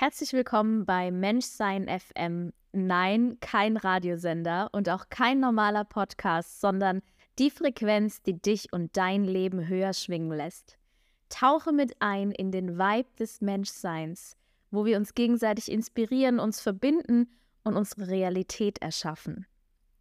Herzlich willkommen bei Menschsein FM. Nein, kein Radiosender und auch kein normaler Podcast, sondern die Frequenz, die dich und dein Leben höher schwingen lässt. Tauche mit ein in den Vibe des Menschseins, wo wir uns gegenseitig inspirieren, uns verbinden und unsere Realität erschaffen.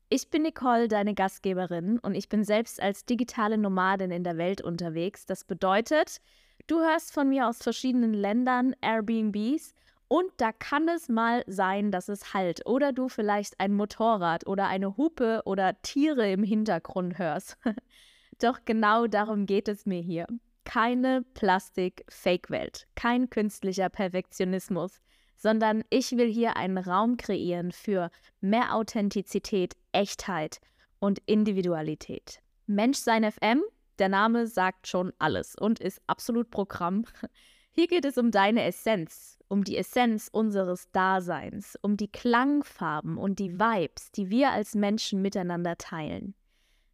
Ich bin Nicole, deine Gastgeberin, und ich bin selbst als digitale Nomadin in der Welt unterwegs. Das bedeutet, du hörst von mir aus verschiedenen Ländern Airbnbs und da kann es mal sein, dass es halt oder du vielleicht ein Motorrad oder eine Hupe oder Tiere im Hintergrund hörst. Doch genau darum geht es mir hier. Keine Plastik-Fake-Welt, kein künstlicher Perfektionismus, sondern ich will hier einen Raum kreieren für mehr Authentizität, Echtheit und Individualität. Menschsein FM, der Name sagt schon alles und ist absolut Programm. Hier geht es um deine Essenz, um die Essenz unseres Daseins, um die Klangfarben und die Vibes, die wir als Menschen miteinander teilen.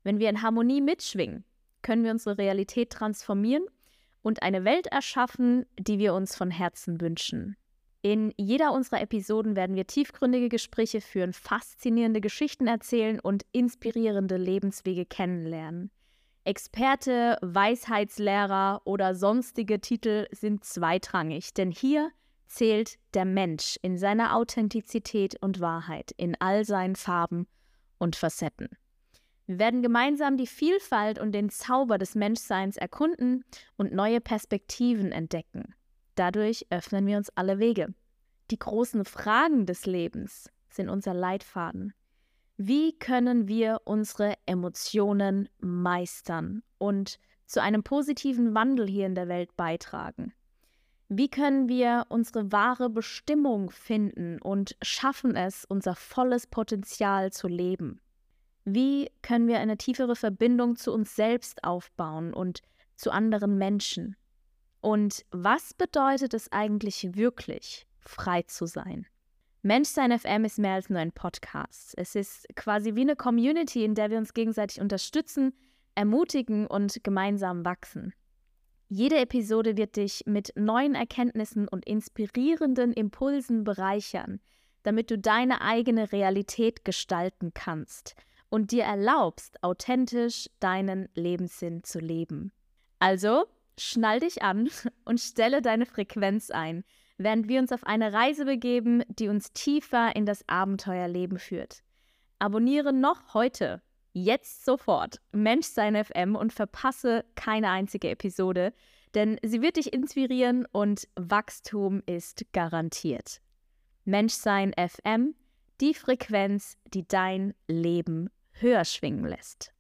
Wenn wir in Harmonie mitschwingen, können wir unsere Realität transformieren und eine Welt erschaffen, die wir uns von Herzen wünschen. In jeder unserer Episoden werden wir tiefgründige Gespräche führen, faszinierende Geschichten erzählen und inspirierende Lebenswege kennenlernen. Experte, Weisheitslehrer oder sonstige Titel sind zweitrangig, denn hier zählt der Mensch in seiner Authentizität und Wahrheit, in all seinen Farben und Facetten. Wir werden gemeinsam die Vielfalt und den Zauber des Menschseins erkunden und neue Perspektiven entdecken. Dadurch öffnen wir uns alle Wege. Die großen Fragen des Lebens sind unser Leitfaden. Wie können wir unsere Emotionen meistern und zu einem positiven Wandel hier in der Welt beitragen? Wie können wir unsere wahre Bestimmung finden und schaffen es, unser volles Potenzial zu leben? Wie können wir eine tiefere Verbindung zu uns selbst aufbauen und zu anderen Menschen? Und was bedeutet es eigentlich wirklich, frei zu sein? Menschsein FM ist mehr als nur ein Podcast. Es ist quasi wie eine Community, in der wir uns gegenseitig unterstützen, ermutigen und gemeinsam wachsen. Jede Episode wird dich mit neuen Erkenntnissen und inspirierenden Impulsen bereichern, damit du deine eigene Realität gestalten kannst und dir erlaubst, authentisch deinen Lebenssinn zu leben. Also, schnall dich an und stelle deine Frequenz ein, während wir uns auf eine Reise begeben, die uns tiefer in das Abenteuerleben führt. Abonniere noch heute, jetzt sofort, Menschsein FM und verpasse keine einzige Episode, denn sie wird dich inspirieren und Wachstum ist garantiert. Menschsein FM, die Frequenz, die dein Leben höher schwingen lässt.